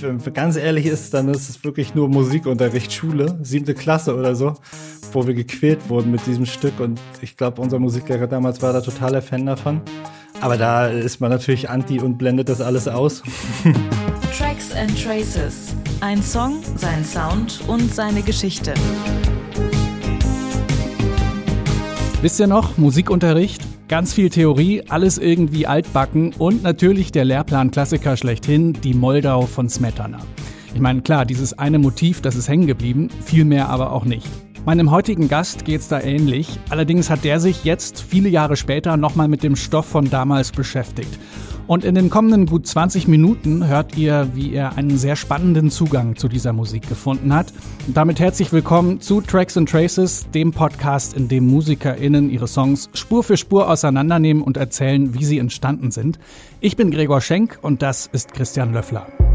Wenn ganz ehrlich ist, dann ist es wirklich nur Musikunterricht, Schule, siebte Klasse oder so, wo wir gequält wurden mit diesem Stück. Und ich glaube, unser Musiklehrer damals war da totaler Fan davon. Aber da ist man natürlich anti und blendet das alles aus. Tracks and Traces. Ein Song, sein Sound und seine Geschichte. Wisst ihr noch, Musikunterricht? Ganz viel Theorie, alles irgendwie altbacken und natürlich der Lehrplan-Klassiker schlechthin, die Moldau von Smetana. Ich meine, klar, dieses eine Motiv, das ist hängen geblieben, viel mehr aber auch nicht. Meinem heutigen Gast geht's da ähnlich. Allerdings hat der sich jetzt, viele Jahre später, nochmal mit dem Stoff von damals beschäftigt. Und in den kommenden gut 20 Minuten hört ihr, wie er einen sehr spannenden Zugang zu dieser Musik gefunden hat. Und damit herzlich willkommen zu Tracks and Traces, dem Podcast, in dem MusikerInnen ihre Songs Spur für Spur auseinandernehmen und erzählen, wie sie entstanden sind. Ich bin Gregor Schenk und das ist Christian Löffler.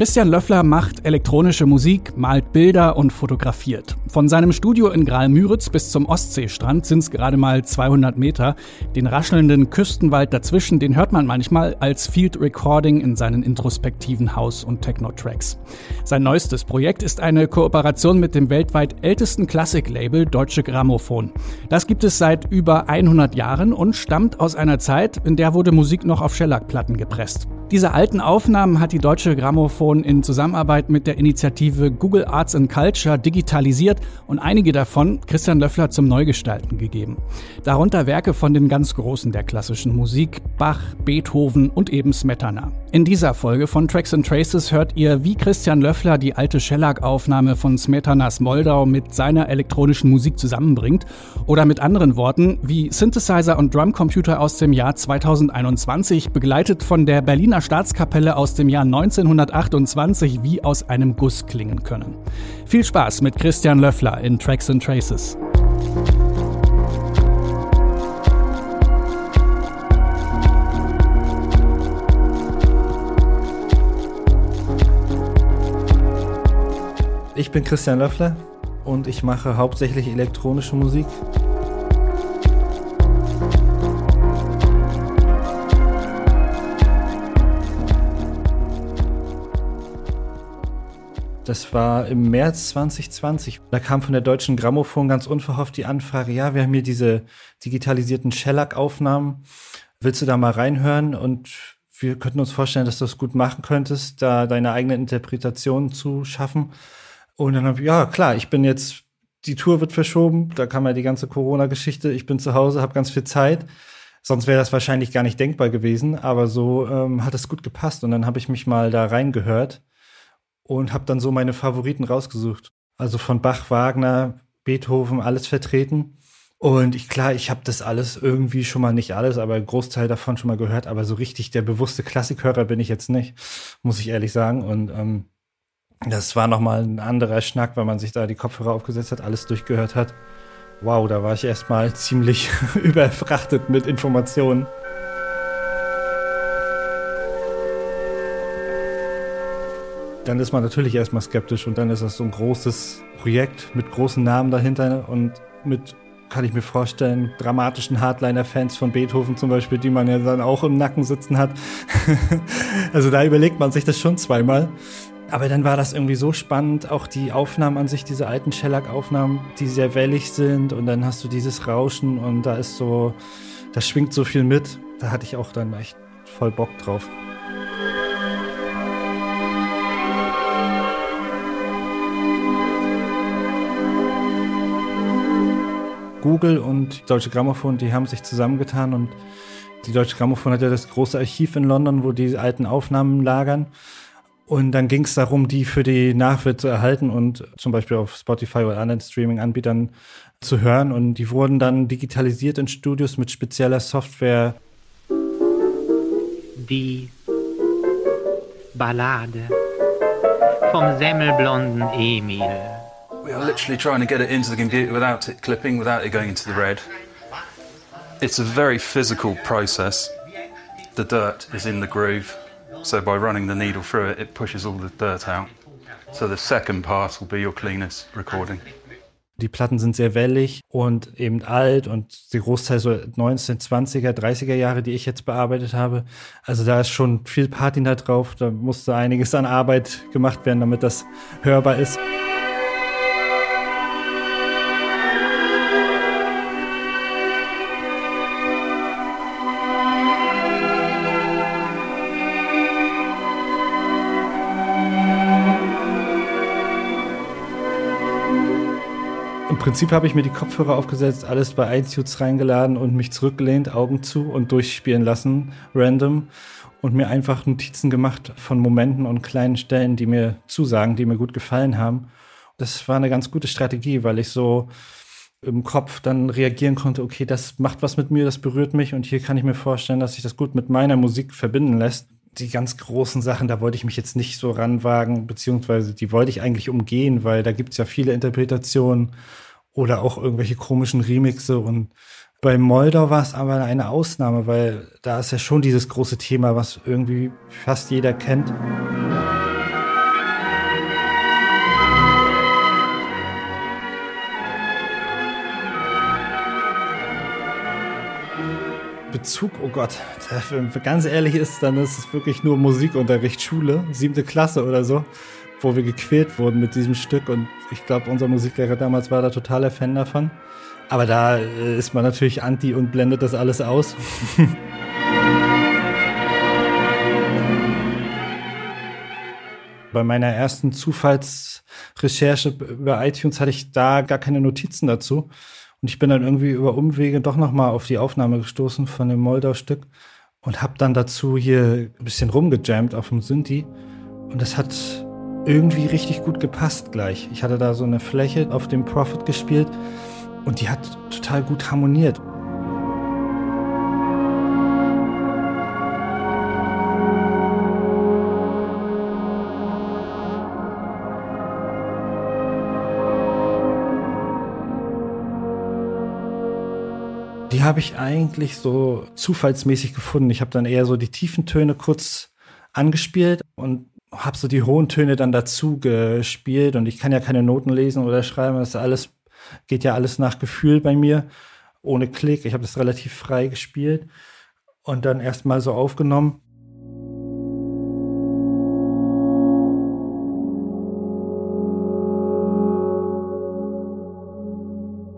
Christian Löffler macht elektronische Musik, malt Bilder und fotografiert. Von seinem Studio in Graal-Müritz bis zum Ostseestrand sind es gerade mal 200 Meter. Den raschelnden Küstenwald dazwischen, den hört man manchmal als Field Recording in seinen introspektiven House- und Techno-Tracks. Sein neuestes Projekt ist eine Kooperation mit dem weltweit ältesten Klassiklabel Deutsche Grammophon. Das gibt es seit über 100 Jahren und stammt aus einer Zeit, in der wurde Musik noch auf Schellackplatten gepresst. Diese alten Aufnahmen hat die Deutsche Grammophon in Zusammenarbeit mit der Initiative Google Arts and Culture digitalisiert und einige davon Christian Löffler zum Neugestalten gegeben. Darunter Werke von den ganz Großen der klassischen Musik, Bach, Beethoven und eben Smetana. In dieser Folge von Tracks and Traces hört ihr, wie Christian Löffler die alte Shellac-Aufnahme von Smetanas Moldau mit seiner elektronischen Musik zusammenbringt oder mit anderen Worten, wie Synthesizer und Drumcomputer aus dem Jahr 2021 begleitet von der Berliner Staatskapelle aus dem Jahr 1928 wie aus einem Guss klingen können. Viel Spaß mit Christian Löffler in Tracks and Traces. Ich bin Christian Löffler und ich mache hauptsächlich elektronische Musik. Das war im März 2020. Da kam von der Deutschen Grammophon ganz unverhofft die Anfrage, ja, wir haben hier diese digitalisierten Shellac-Aufnahmen. Willst du da mal reinhören? Und wir könnten uns vorstellen, dass du es gut machen könntest, da deine eigene Interpretation zu schaffen. Und dann habe ich, ja, klar, ich bin jetzt, die Tour wird verschoben, da kam ja die ganze Corona-Geschichte, ich bin zu Hause, habe ganz viel Zeit. Sonst wäre das wahrscheinlich gar nicht denkbar gewesen, aber so ähm, hat es gut gepasst. Und dann habe ich mich mal da reingehört und habe dann so meine Favoriten rausgesucht. Also von Bach, Wagner, Beethoven, alles vertreten. Und ich klar, ich habe das alles irgendwie schon mal nicht alles, aber Großteil davon schon mal gehört. Aber so richtig der bewusste Klassikhörer bin ich jetzt nicht, muss ich ehrlich sagen. Und ähm, das war noch mal ein anderer Schnack, wenn man sich da die Kopfhörer aufgesetzt hat, alles durchgehört hat. Wow, da war ich erstmal ziemlich überfrachtet mit Informationen. dann ist man natürlich erstmal skeptisch und dann ist das so ein großes Projekt mit großen Namen dahinter und mit, kann ich mir vorstellen, dramatischen Hardliner-Fans von Beethoven zum Beispiel, die man ja dann auch im Nacken sitzen hat. also da überlegt man sich das schon zweimal. Aber dann war das irgendwie so spannend, auch die Aufnahmen an sich, diese alten Shellac-Aufnahmen, die sehr wellig sind und dann hast du dieses Rauschen und da ist so, da schwingt so viel mit. Da hatte ich auch dann echt voll Bock drauf. Google und Deutsche Grammophon, die haben sich zusammengetan und die Deutsche Grammophon hat ja das große Archiv in London, wo die alten Aufnahmen lagern. Und dann ging es darum, die für die Nachwelt zu erhalten und zum Beispiel auf Spotify oder anderen Streaming-Anbietern zu hören. Und die wurden dann digitalisiert in Studios mit spezieller Software. Die Ballade vom semmelblonden Emil. We are literally trying to get it into the computer without it clipping, without it going into the red. It's a very physical process. The dirt is in the groove, so by running the needle through it, it pushes all the dirt out. So the second part will be your cleanest recording. Die Platten sind sehr wellig und eben alt und der Großteil so 1920er, 30er Jahre, die ich jetzt bearbeitet habe. Also da ist schon viel Patina drauf. Da musste einiges an Arbeit gemacht werden, damit das hörbar ist. Prinzip habe ich mir die Kopfhörer aufgesetzt, alles bei iTunes reingeladen und mich zurückgelehnt, Augen zu und durchspielen lassen, random. Und mir einfach Notizen gemacht von Momenten und kleinen Stellen, die mir zusagen, die mir gut gefallen haben. Das war eine ganz gute Strategie, weil ich so im Kopf dann reagieren konnte, okay, das macht was mit mir, das berührt mich und hier kann ich mir vorstellen, dass sich das gut mit meiner Musik verbinden lässt. Die ganz großen Sachen, da wollte ich mich jetzt nicht so ranwagen, beziehungsweise die wollte ich eigentlich umgehen, weil da gibt es ja viele Interpretationen oder auch irgendwelche komischen Remixe und bei Moldau war es aber eine Ausnahme, weil da ist ja schon dieses große Thema, was irgendwie fast jeder kennt. Bezug, oh Gott, wenn ganz ehrlich ist, dann ist es wirklich nur Musikunterricht, Schule, siebte Klasse oder so wo wir gequält wurden mit diesem Stück. Und ich glaube, unser Musiklehrer damals war da totaler Fan davon. Aber da äh, ist man natürlich anti und blendet das alles aus. Bei meiner ersten Zufallsrecherche über iTunes hatte ich da gar keine Notizen dazu. Und ich bin dann irgendwie über Umwege doch nochmal auf die Aufnahme gestoßen von dem Moldau-Stück und habe dann dazu hier ein bisschen rumgejammt auf dem Synthi. Und das hat irgendwie richtig gut gepasst gleich. Ich hatte da so eine Fläche auf dem Prophet gespielt und die hat total gut harmoniert. Die habe ich eigentlich so zufallsmäßig gefunden. Ich habe dann eher so die tiefen Töne kurz angespielt und habe so die hohen Töne dann dazu gespielt und ich kann ja keine Noten lesen oder schreiben. Das alles geht ja alles nach Gefühl bei mir, ohne Klick. Ich habe das relativ frei gespielt und dann erstmal so aufgenommen.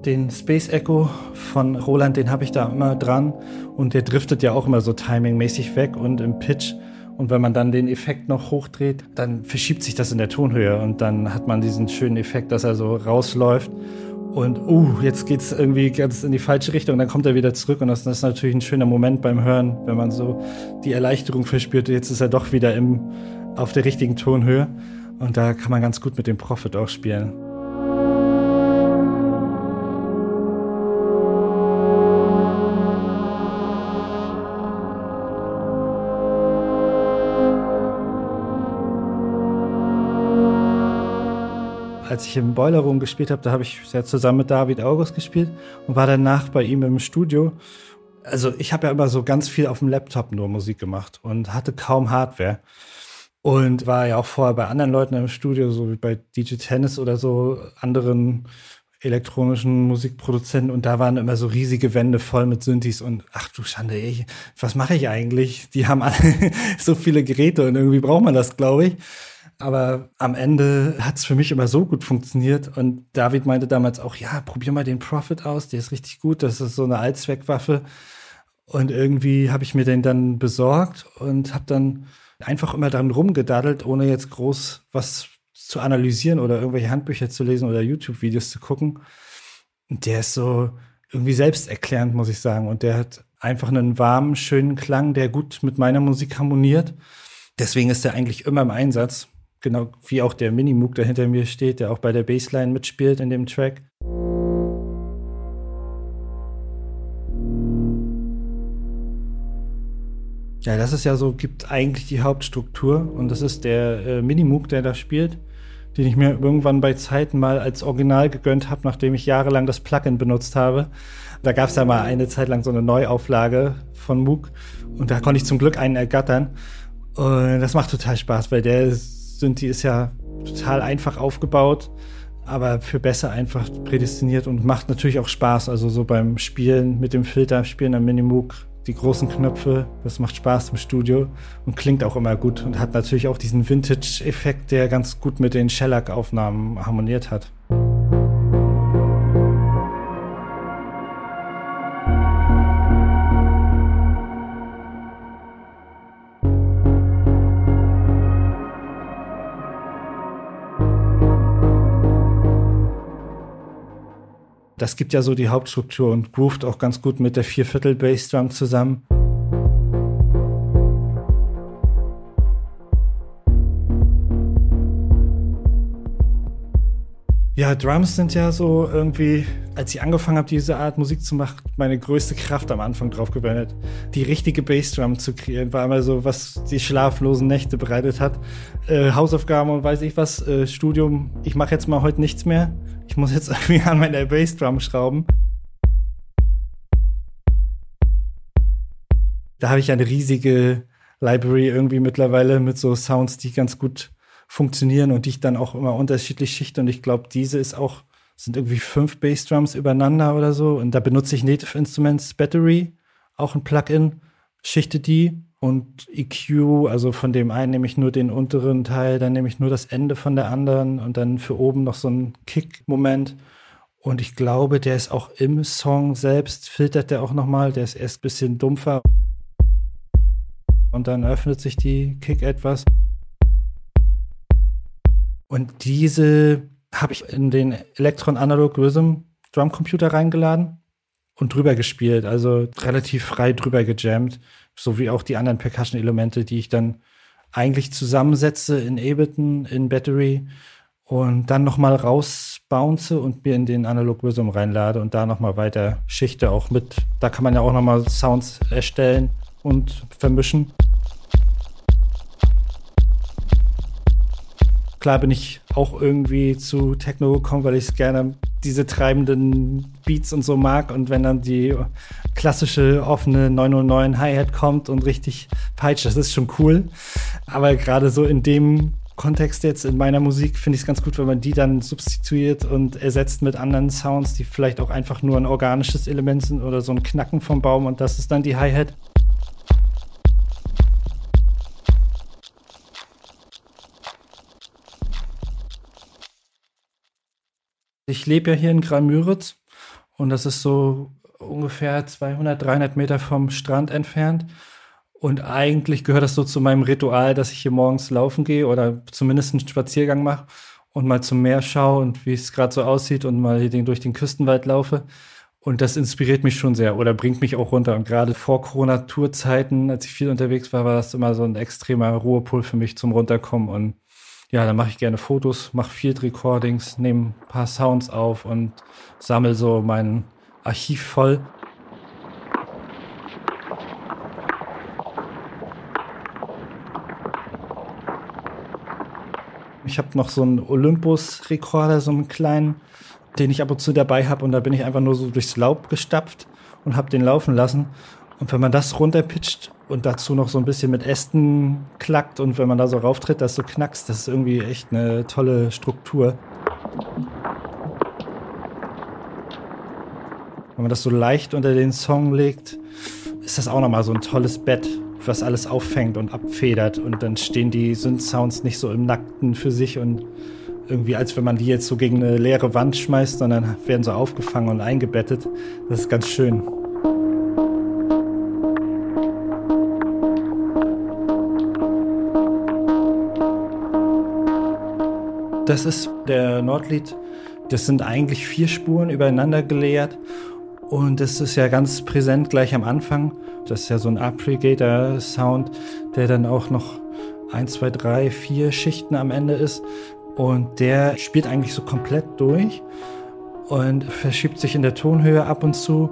Den Space Echo von Roland, den habe ich da immer dran und der driftet ja auch immer so timingmäßig weg und im Pitch und wenn man dann den Effekt noch hochdreht, dann verschiebt sich das in der Tonhöhe und dann hat man diesen schönen Effekt, dass er so rausläuft. Und uh, jetzt geht's irgendwie ganz in die falsche Richtung, dann kommt er wieder zurück und das, ist natürlich ein schöner Moment beim Hören, wenn man so die Erleichterung verspürt, jetzt ist er doch wieder im, auf der richtigen Tonhöhe und da kann man ganz gut mit dem Prophet auch spielen. Als ich im Boiler Room gespielt habe, da habe ich ja zusammen mit David August gespielt und war danach bei ihm im Studio. Also ich habe ja immer so ganz viel auf dem Laptop nur Musik gemacht und hatte kaum Hardware. Und war ja auch vorher bei anderen Leuten im Studio, so wie bei DJ Tennis oder so, anderen elektronischen Musikproduzenten und da waren immer so riesige Wände voll mit Synthes und ach du Schande, ey, was mache ich eigentlich? Die haben alle so viele Geräte und irgendwie braucht man das, glaube ich. Aber am Ende hat es für mich immer so gut funktioniert. Und David meinte damals auch, ja, probier mal den Profit aus, der ist richtig gut. Das ist so eine Allzweckwaffe. Und irgendwie habe ich mir den dann besorgt und habe dann einfach immer dran rumgedaddelt, ohne jetzt groß was zu analysieren oder irgendwelche Handbücher zu lesen oder YouTube-Videos zu gucken. Und der ist so irgendwie selbsterklärend, muss ich sagen. Und der hat einfach einen warmen, schönen Klang, der gut mit meiner Musik harmoniert. Deswegen ist er eigentlich immer im Einsatz. Genau wie auch der Minimoog, der hinter mir steht, der auch bei der Bassline mitspielt in dem Track. Ja, das ist ja so, gibt eigentlich die Hauptstruktur und das ist der äh, Minimoog, der da spielt, den ich mir irgendwann bei Zeiten mal als Original gegönnt habe, nachdem ich jahrelang das Plugin benutzt habe. Da gab es ja mal eine Zeit lang so eine Neuauflage von Moog und da konnte ich zum Glück einen ergattern. Und das macht total Spaß, weil der ist Synthi ist ja total einfach aufgebaut. aber für besser einfach prädestiniert und macht natürlich auch Spaß. Also so beim Spielen mit dem Filter, Spielen am Minimoog, die großen Knöpfe, das macht Spaß im Studio und klingt auch immer gut und hat natürlich auch diesen Vintage-Effekt, der ganz gut mit den Shellac-Aufnahmen harmoniert hat. Das gibt ja so die Hauptstruktur und groovt auch ganz gut mit der Vierviertel Bassdrum zusammen. Ja, Drums sind ja so irgendwie, als ich angefangen habe, diese Art Musik zu machen, meine größte Kraft am Anfang drauf gewendet. Die richtige Bassdrum zu kreieren, war immer so, was die schlaflosen Nächte bereitet hat. Äh, Hausaufgaben und weiß ich was, äh, Studium, ich mache jetzt mal heute nichts mehr ich muss jetzt irgendwie an meiner Bassdrum schrauben. Da habe ich eine riesige Library irgendwie mittlerweile mit so Sounds, die ganz gut funktionieren und die ich dann auch immer unterschiedlich schichte. Und ich glaube, diese ist auch, sind irgendwie fünf Bassdrums übereinander oder so. Und da benutze ich Native Instruments Battery, auch ein Plugin, schichte die und EQ, also von dem einen nehme ich nur den unteren Teil, dann nehme ich nur das Ende von der anderen und dann für oben noch so ein Kick-Moment. Und ich glaube, der ist auch im Song selbst, filtert der auch nochmal, der ist erst ein bisschen dumpfer. Und dann öffnet sich die Kick etwas. Und diese habe ich in den Electron Analog Rhythm Drumcomputer reingeladen und drüber gespielt, also relativ frei drüber gejammt so wie auch die anderen Percussion-Elemente, die ich dann eigentlich zusammensetze in Ableton, in Battery und dann nochmal rausbounce und mir in den Analog Rhythm reinlade und da nochmal weiter schichte auch mit. Da kann man ja auch nochmal Sounds erstellen und vermischen. Klar bin ich auch irgendwie zu Techno gekommen, weil ich es gerne diese treibenden Beats und so mag und wenn dann die klassische offene 909 Hi-Hat kommt und richtig peitscht, das ist schon cool. Aber gerade so in dem Kontext jetzt in meiner Musik finde ich es ganz gut, wenn man die dann substituiert und ersetzt mit anderen Sounds, die vielleicht auch einfach nur ein organisches Element sind oder so ein Knacken vom Baum und das ist dann die Hi-Hat. Ich lebe ja hier in Graal-Müritz und das ist so ungefähr 200, 300 Meter vom Strand entfernt. Und eigentlich gehört das so zu meinem Ritual, dass ich hier morgens laufen gehe oder zumindest einen Spaziergang mache und mal zum Meer schaue und wie es gerade so aussieht und mal hier durch den Küstenwald laufe. Und das inspiriert mich schon sehr oder bringt mich auch runter. Und gerade vor Corona-Tourzeiten, als ich viel unterwegs war, war das immer so ein extremer Ruhepol für mich zum Runterkommen. Und ja, dann mache ich gerne Fotos, mache Field Recordings, nehme ein paar Sounds auf und sammle so mein Archiv voll. Ich habe noch so einen Olympus-Rekorder, so einen kleinen, den ich ab und zu dabei habe und da bin ich einfach nur so durchs Laub gestapft und habe den laufen lassen. Und wenn man das runterpitcht und dazu noch so ein bisschen mit Ästen klackt und wenn man da so rauftritt, das so knackst, das ist irgendwie echt eine tolle Struktur. Wenn man das so leicht unter den Song legt, ist das auch nochmal so ein tolles Bett, was alles auffängt und abfedert und dann stehen die Synth-Sounds nicht so im Nackten für sich und irgendwie als wenn man die jetzt so gegen eine leere Wand schmeißt, sondern werden so aufgefangen und eingebettet. Das ist ganz schön. Das ist der Nordlied. Das sind eigentlich vier Spuren übereinander geleert. Und das ist ja ganz präsent gleich am Anfang. Das ist ja so ein Aggregator-Sound, der dann auch noch eins, zwei, drei, vier Schichten am Ende ist. Und der spielt eigentlich so komplett durch und verschiebt sich in der Tonhöhe ab und zu.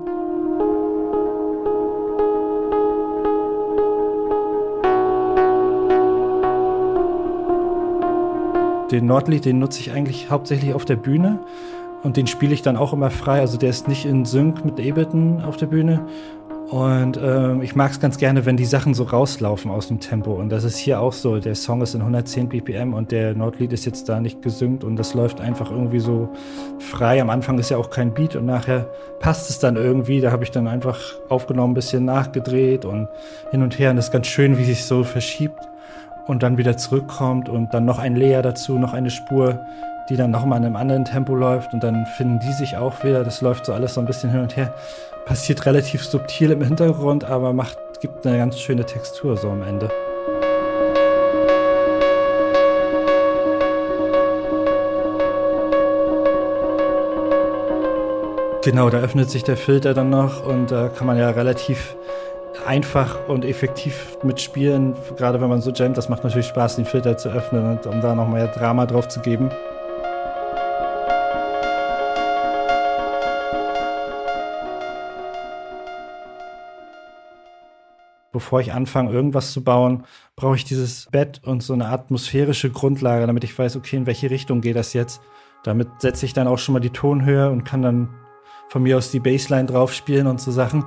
Den Nordlied, den nutze ich eigentlich hauptsächlich auf der Bühne und den spiele ich dann auch immer frei. Also der ist nicht in Sync mit Ableton auf der Bühne Und ähm, ich mag es ganz gerne, wenn die Sachen so rauslaufen aus dem Tempo. Und das ist hier auch so. Der Song ist in 110 BPM und der Nordlied ist jetzt da nicht gesynkt und das läuft einfach irgendwie so frei. Am Anfang ist ja auch kein Beat und nachher passt es dann irgendwie. Da habe ich dann einfach aufgenommen, ein bisschen nachgedreht und hin und her. Und das ist ganz schön, wie sich so verschiebt und dann wieder zurückkommt und dann noch ein Layer dazu, noch eine Spur, die dann nochmal in einem anderen Tempo läuft und dann finden die sich auch wieder. Das läuft so alles so ein bisschen hin und her passiert relativ subtil im Hintergrund, aber macht, gibt eine ganz schöne Textur so am Ende. Genau, da öffnet sich der Filter dann noch und da kann man ja relativ einfach und effektiv mitspielen, gerade wenn man so jammt. Das macht natürlich Spaß, den Filter zu öffnen und um da nochmal Drama drauf zu geben. bevor ich anfange, irgendwas zu bauen, brauche ich dieses Bett und so eine atmosphärische Grundlage, damit ich weiß, okay, in welche Richtung geht das jetzt. Damit setze ich dann auch schon mal die Tonhöhe und kann dann von mir aus die Bassline drauf spielen und so Sachen.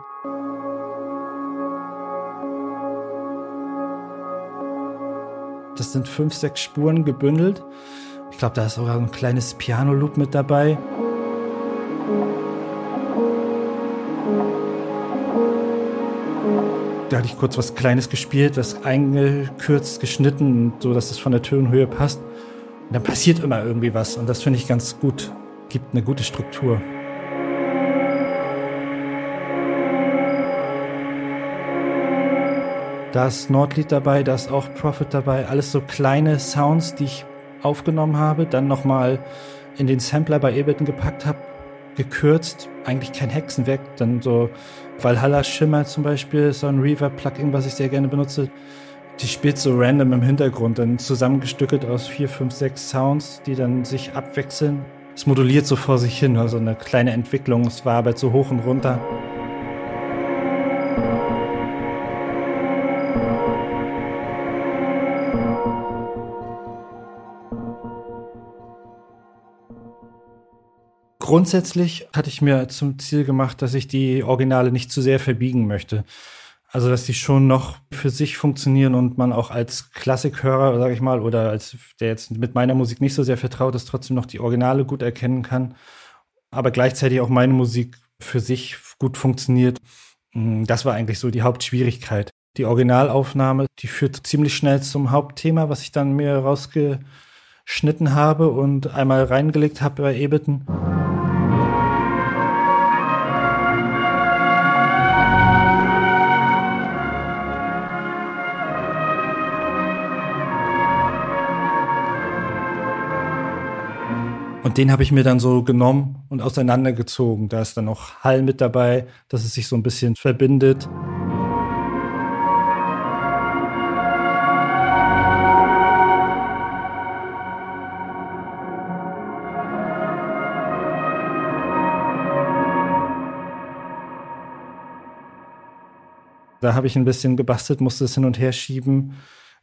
Das sind fünf, sechs Spuren gebündelt. Ich glaube, da ist sogar ein kleines Piano-Loop mit dabei. da hatte ich kurz was Kleines gespielt, das eingekürzt, geschnitten, so dass es von der Tonhöhe passt. Und dann passiert immer irgendwie was und das finde ich ganz gut. Gibt eine gute Struktur. Da ist Nordlied dabei, da ist auch Profit dabei. Alles so kleine Sounds, die ich aufgenommen habe, dann nochmal in den Sampler bei Ableton gepackt habe, gekürzt. Eigentlich kein Hexenwerk, dann so Valhalla Shimmer zum Beispiel, so ein Reverb-Plugin, was ich sehr gerne benutze. Die spielt so random im Hintergrund, dann zusammengestückelt aus vier, fünf, sechs Sounds, die dann sich abwechseln. Es moduliert so vor sich hin, also eine kleine Entwicklung. Es war aber so hoch und runter. Grundsätzlich hatte ich mir zum Ziel gemacht, dass ich die Originale nicht zu sehr verbiegen möchte. Also, dass die schon noch für sich funktionieren und man auch als Klassikhörer, sage ich mal, oder als der jetzt mit meiner Musik nicht so sehr vertraut ist, trotzdem noch die Originale gut erkennen kann. Aber gleichzeitig auch meine Musik für sich gut funktioniert. Mm, das war eigentlich so die Hauptschwierigkeit. Die Originalaufnahme, die führt ziemlich schnell zum Hauptthema, was ich dann mir rausgeschnitten habe und einmal reingelegt habe bei Ableton. Und den habe ich mir dann so genommen und auseinandergezogen. Da ist dann noch Hall mit dabei, dass es sich so ein bisschen verbindet. Da habe ich ein bisschen gebastelt, musste es hin und her schieben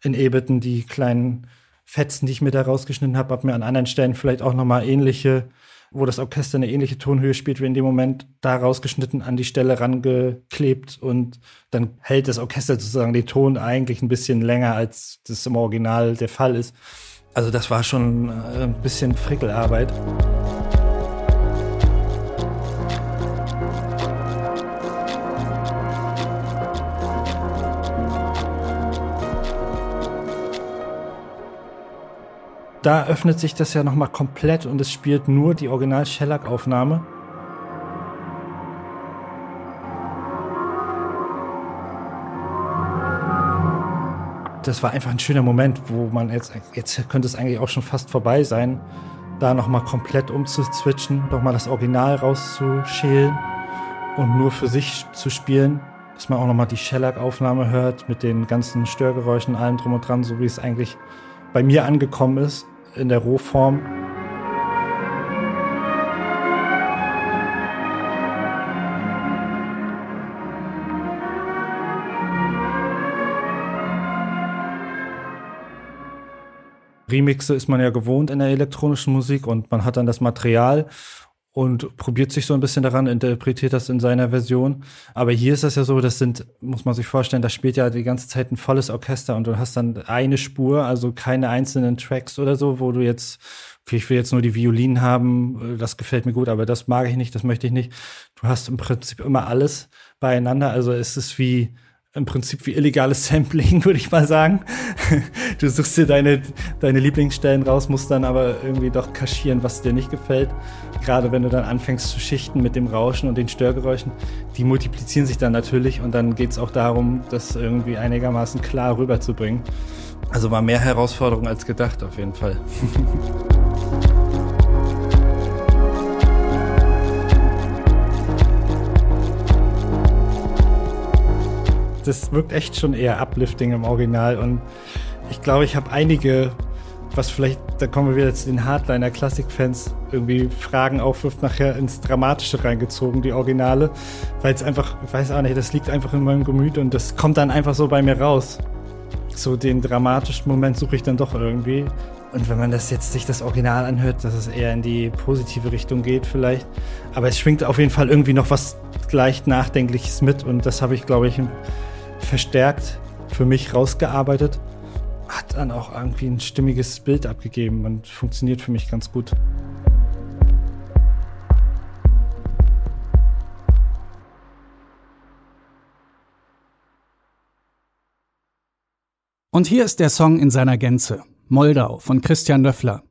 in Ableton die kleinen Fetzen, die ich mir da rausgeschnitten habe, habe mir an anderen Stellen vielleicht auch nochmal ähnliche, wo das Orchester eine ähnliche Tonhöhe spielt, wie in dem Moment da rausgeschnitten, an die Stelle rangeklebt und dann hält das Orchester sozusagen den Ton eigentlich ein bisschen länger, als das im Original der Fall ist. Also das war schon äh, ein bisschen Frickelarbeit. Da öffnet sich das ja nochmal komplett und es spielt nur die Original Shellac-Aufnahme. Das war einfach ein schöner Moment, wo man jetzt, jetzt könnte es eigentlich auch schon fast vorbei sein, da nochmal komplett umzuzwitschen, nochmal das Original rauszuschälen und nur für sich zu spielen, dass man auch nochmal die Shellac-Aufnahme hört mit den ganzen Störgeräuschen, allem drum und dran, so wie es eigentlich bei mir angekommen ist in der Rohform. Remixe ist man ja gewohnt in der elektronischen Musik und man hat dann das Material und probiert sich so ein bisschen daran, interpretiert das in seiner Version. Aber hier ist das ja so, das sind, muss man sich vorstellen, da spielt ja die ganze Zeit ein volles Orchester und du hast dann eine Spur, also keine einzelnen Tracks oder so, wo du jetzt, okay, ich will jetzt nur die Violinen haben, das gefällt mir gut, aber das mag ich nicht, das möchte ich nicht. Du hast im Prinzip immer alles beieinander, also es ist wie, im Prinzip wie illegales Sampling, würde ich mal sagen. Du suchst dir deine, deine Lieblingsstellen raus, musst dann aber irgendwie doch kaschieren, was dir nicht gefällt. Gerade wenn du dann anfängst zu schichten mit dem Rauschen und den Störgeräuschen, die multiplizieren sich dann natürlich und dann geht es auch darum, das irgendwie einigermaßen klar rüberzubringen. Also war mehr Herausforderung als gedacht auf jeden Fall. das wirkt echt schon eher uplifting im Original und ich glaube, ich habe einige, was vielleicht, da kommen wir wieder zu den Hardliner-Klassik-Fans, irgendwie Fragen aufwirft, nachher ins Dramatische reingezogen, die Originale, weil es einfach, ich weiß auch nicht, das liegt einfach in meinem Gemüt und das kommt dann einfach so bei mir raus. So den dramatischen Moment suche ich dann doch irgendwie. Und wenn man das jetzt sich das Original anhört, dass es eher in die positive Richtung geht vielleicht. Aber es schwingt auf jeden Fall irgendwie noch was leicht Nachdenkliches mit und das habe ich, glaube ich, verstärkt für mich rausgearbeitet. Hat dann auch irgendwie ein stimmiges Bild abgegeben und funktioniert für mich ganz gut. Und hier ist der Song in seiner Gänze. Moldau von Christian Löffler.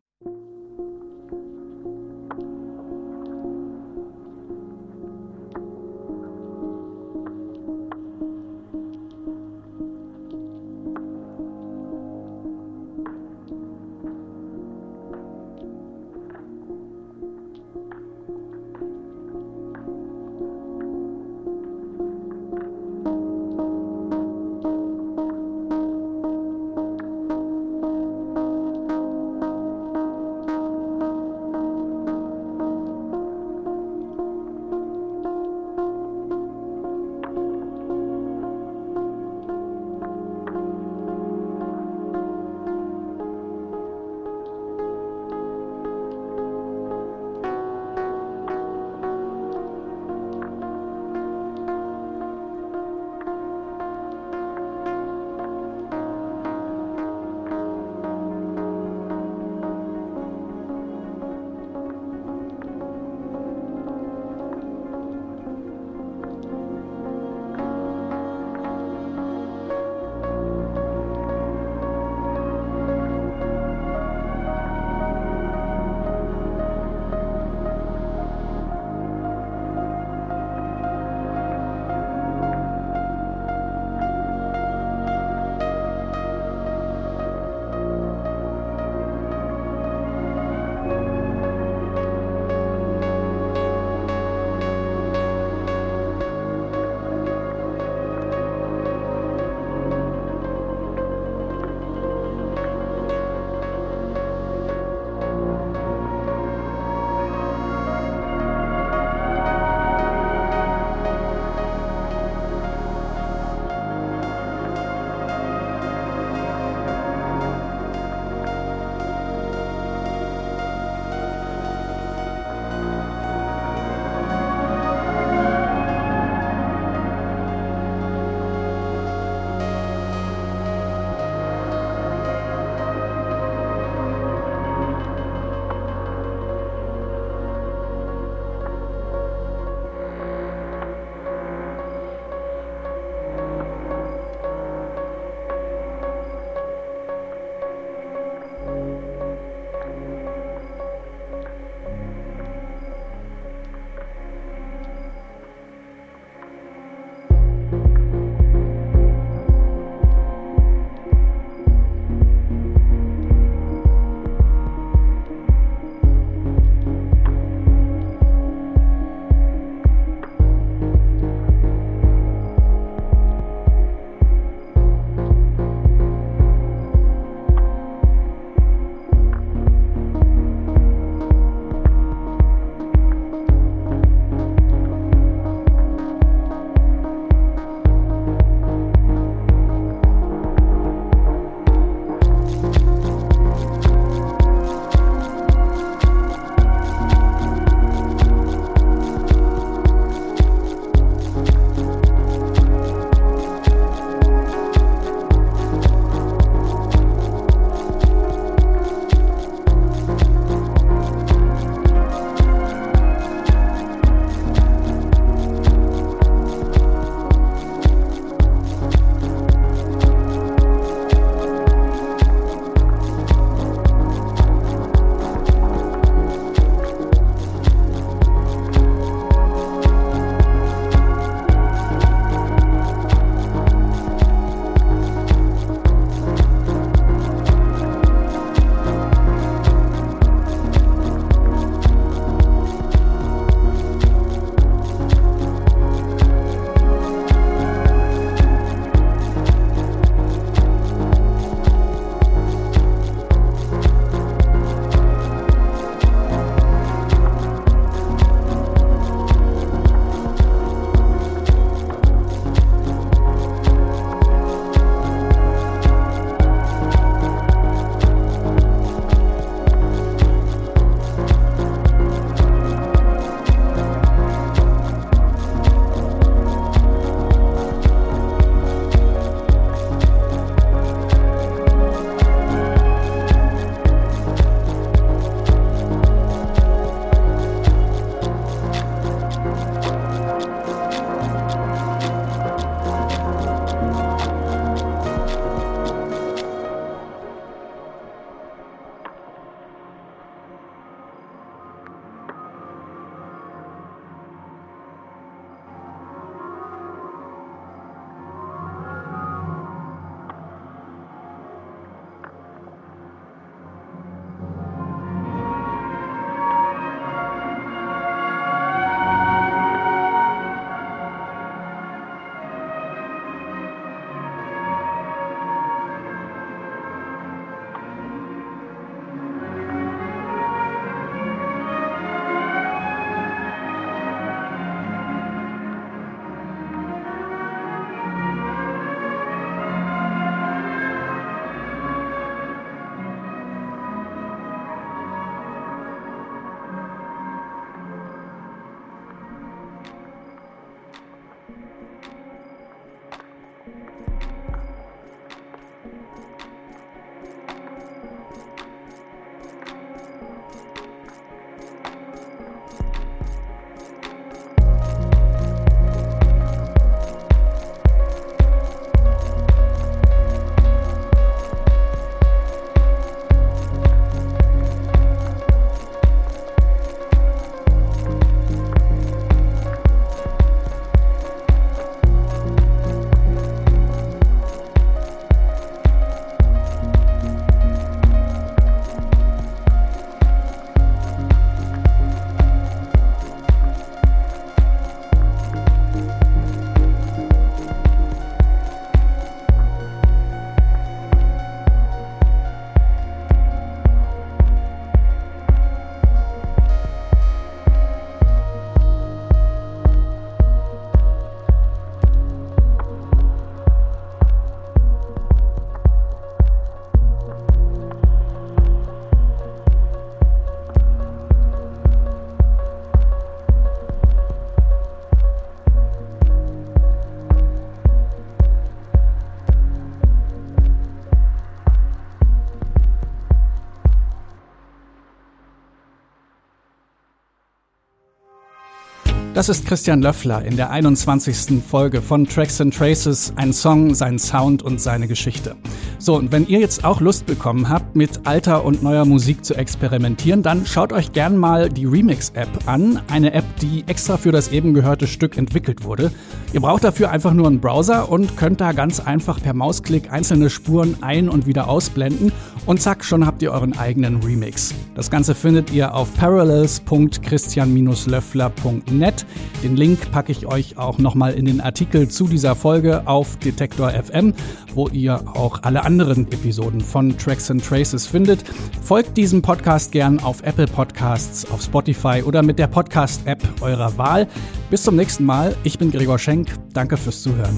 Das ist Christian Löffler in der 21. Folge von Tracks and Traces, ein Song, sein Sound und seine Geschichte. So, und wenn ihr jetzt auch Lust bekommen habt, mit alter und neuer Musik zu experimentieren, dann schaut euch gern mal die Remix-App an. Eine App, die extra für das eben gehörte Stück entwickelt wurde. Ihr braucht dafür einfach nur einen Browser und könnt da ganz einfach per Mausklick einzelne Spuren ein- und wieder ausblenden und zack, schon habt ihr euren eigenen Remix. Das Ganze findet ihr auf parallels.christian-löffler.net. Den Link packe ich euch auch nochmal in den Artikel zu dieser Folge auf Detektor FM, wo ihr auch alle anderen Episoden von Tracks and Traces findet. Folgt diesem Podcast gern auf Apple Podcasts, auf Spotify oder mit der Podcast-App eurer Wahl. Bis zum nächsten Mal. Ich bin Gregor Schenk. Danke fürs Zuhören.